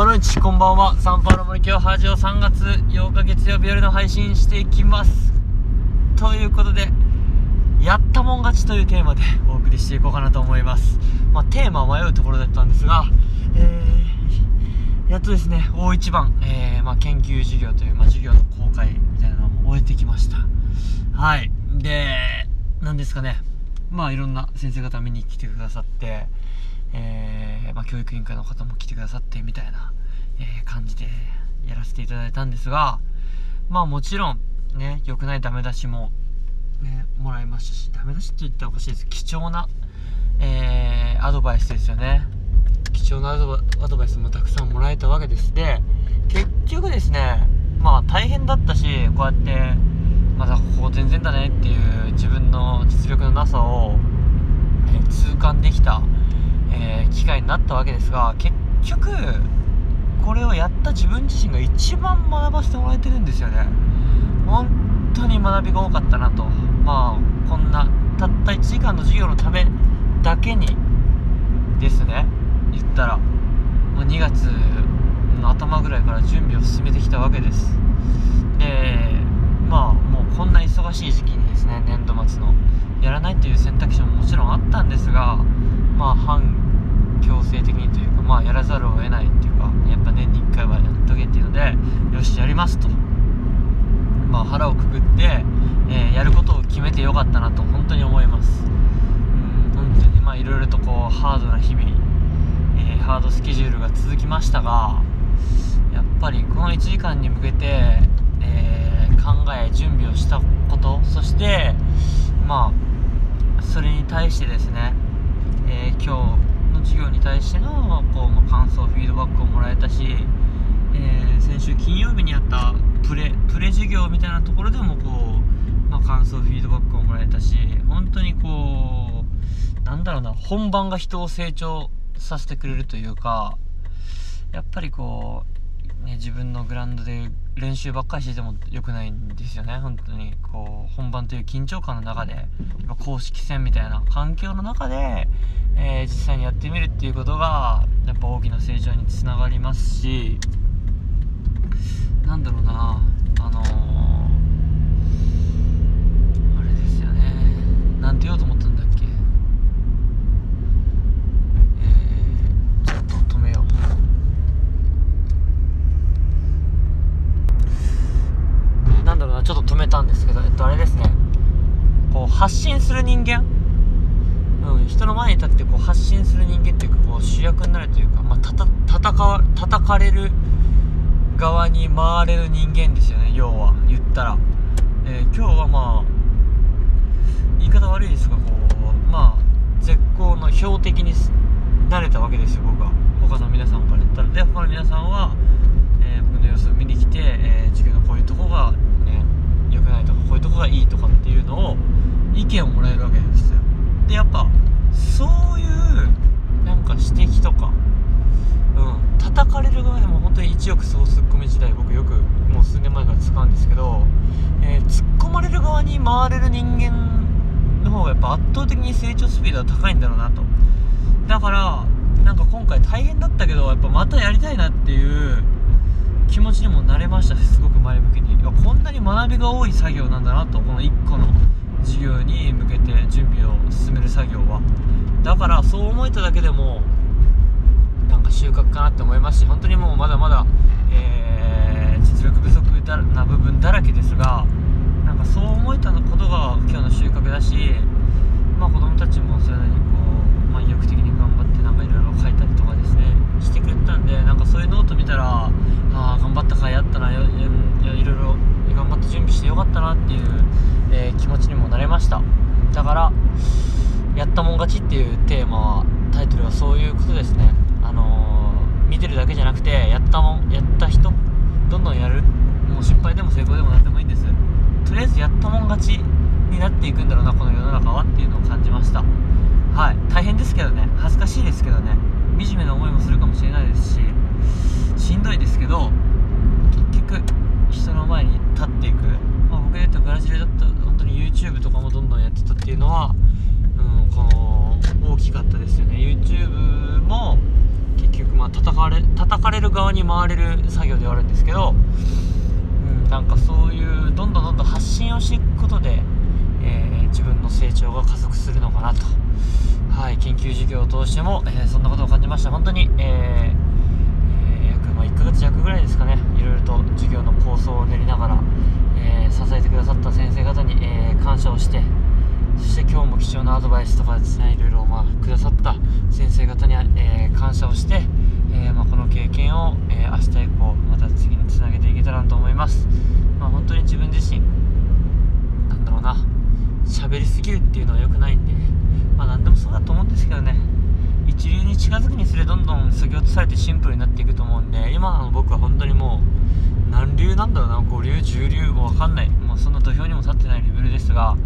ボロンチこんばんは。サンパウロ森今日ハジオ3月8日月曜日夜の配信していきます。ということでやったもん勝ちというテーマでお送りしていこうかなと思います。まあ、テーマは迷うところだったんですが、えー、やっとですね大一番、えー、まあ、研究授業という、まあ、授業の公開みたいなのを終えてきました。はい。で何ですかね。まあいろんな先生方見に来てくださってえー、まあ、教育委員会の方も来てくださってみたいな、えー、感じでやらせていただいたんですが、まあもちろん、ね、良くないダメ出しも、ね、もらいましたし、ダメ出しって言ったらおかしいです。貴重な、えー、アドバイスですよね。貴重なアドバイスもたくさんもらえたわけです。で、結局ですね、まあ大変だったし、こうやって、まだここ全然だねっていう自分の実力のなさを、え、痛感できたえー、機会になったわけですが結局これをやった自分自身が一番学ばせてもらえてるんですよね。本当に学びが多かったなと。まあこんなたった1時間の授業のためだけにですね言ったらもう2月の頭ぐらいから準備を進めてきたわけです。でまあもうこんな忙しい時期にですね年度末のやらないという選択肢ももちろんあったんですがまあ反強制的にというかまあやらざるを得ないっていうかやっぱ年に1回はやっとけっていうのでよしやりますとまあ腹をくくって、えー、やることを決めてよかったなと本当に思いますうん本当にまあいろいろとこうハードな日々、えー、ハードスケジュールが続きましたがやっぱりこの1時間に向けて、えー、考え準備をしたことそしてまあそれに対してですね、え、今日の授業に対してのこう、ま、感想フィードバックをもらえたし、え、先週金曜日にあったプレプレ授業みたいなところでもこう、まあ、感想フィードバックをもらえたし本当にこうなんだろうな本番が人を成長させてくれるというかやっぱりこう、ね、自分のグラウンドで練習ばっかりしてても良くないんですよね。本当にこう本番という緊張感の中で公式戦みたいな環境の中でえー、実際にやってみるっていうことがやっぱ大きな成長につながりますしなんだろうなあのー、あれですよねなんて言おうと思ったんだっけえー、ちょっと止めようなんだろうなちょっと止めたんですけどえっとあれですねこう発信する人間？うん、人の前に立ってこう発信する人間っていうかこう主役になるというか、まあ、たた叩か叩かれる側に回れる人間ですよね要は言ったら、えー、今日はまあ言い方悪いですがこうまあ絶好の標的になれたわけですよ僕は。他の皆さんから言ったら。で他の皆さんは、えー、僕の様子を見に来て、えー、授業のこういうとこがね良くないとかこういうとこがいいとかっていうのを意見をもらえるわけですよ。でやっぱそういうなんか指摘とかうん叩かれる側でも本当に一億総ツッコミ時代僕よくもう数年前から使うんですけど、えー、突っ込まれる側に回れる人間の方がやっぱ圧倒的に成長スピードは高いんだろうなと。だからなんか今回大変だったけどやっぱまたやりたいなっていう気持ちにもなれましたしすごく前向きに。こんなに学びが多い作業なんだなとこの1個の授業に向けて準備を進める作業は。だからそう思えただけでもなんか収穫かなって思いますし本当にもうまだまだ、えー、実力不足な部分だらけですがなんかそう思えたことが今日の収穫だしまあ子供たちもそれなりにこう、まあ、意欲的に頑張ってなんかいろいろ書いたりとかですねしてくれたんでなんかそういうノート見たらああ頑張った甲斐あったないろいろ頑張って準備してよかったなっていう、えー、気持ちにもなれましただからやったもん勝ちっていうテーマはタイトルはそういうことですねあのー、見てるだけじゃなくてやったもんやった人どんどんやる。もう失敗でも成功でも何でもいいんです。とりあえずやったもん勝ちになっていくんだろうなこの世の中はっていうのを感じました。はい。大変ですけどね。恥ずかしいですけどね。惨めな思いもするかもしれないですししんどいですけど結局人の前に立っていく、まあ、僕で言うとブラジルだった本当に YouTube とかもどんどんやってたっていうのは、うん、この大きかったですよね YouTube も結局まあ戦かれ叩かれる側に回れる作業ではあるんですけど、うん、なんかそういうどんどんどんどん発信をしていくことで、えー、自分の成長が加速するのかなと、はい、研究授業を通しても、えー、そんなことを感じました。本当に、えー、約、まあ、1ヶ月弱ぐらいですかね。いろいろと授業の構想を練りながら、え支えてくださった先生方に、え感謝をしてそして今日も貴重なアドバイスとかですねいろいろまあくださった先生方に、えー、感謝をして、っていうのは良くないんで、まあ、何でもそうだと思うんですけどね。一流に近づくにつれどんどん削ぎ落とされてシンプルになっていくと思うんで今の僕は本当にもう何流なんだろうな。五流十流も分かんない。もうそんな土俵にも立ってないレベルですが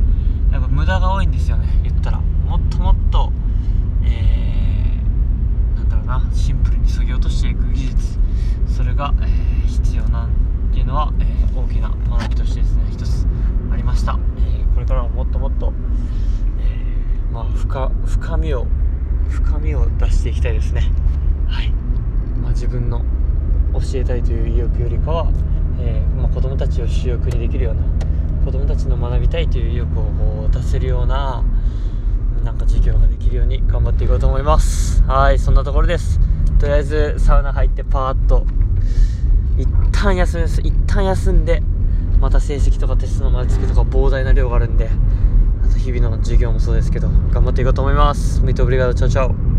やっぱ無駄が多いんですよね。言ったら。もっともっとえー、なんだろうな。シンプルに削ぎ落としていく技術。それが、えー、必要なんていうのは、えー、大きな学びとしてですね。一つありました、えー、これからも深深みを深みを出していきたいですね。はい、まあ、自分の教えたいという意欲よりかは、えーまあ、子供たちを主役にできるような子供たちの学びたいという意欲を出せるようななんか授業ができるように頑張っていこうと思います。はいそんなところです。とりあえずサウナ入ってパーッと一旦休みます。一旦休んでまた成績とかテストの丸付けとか膨大な量があるんであと日々の授業もそうですけど頑張っていこうと思います。 muito obrigado tchau tchau。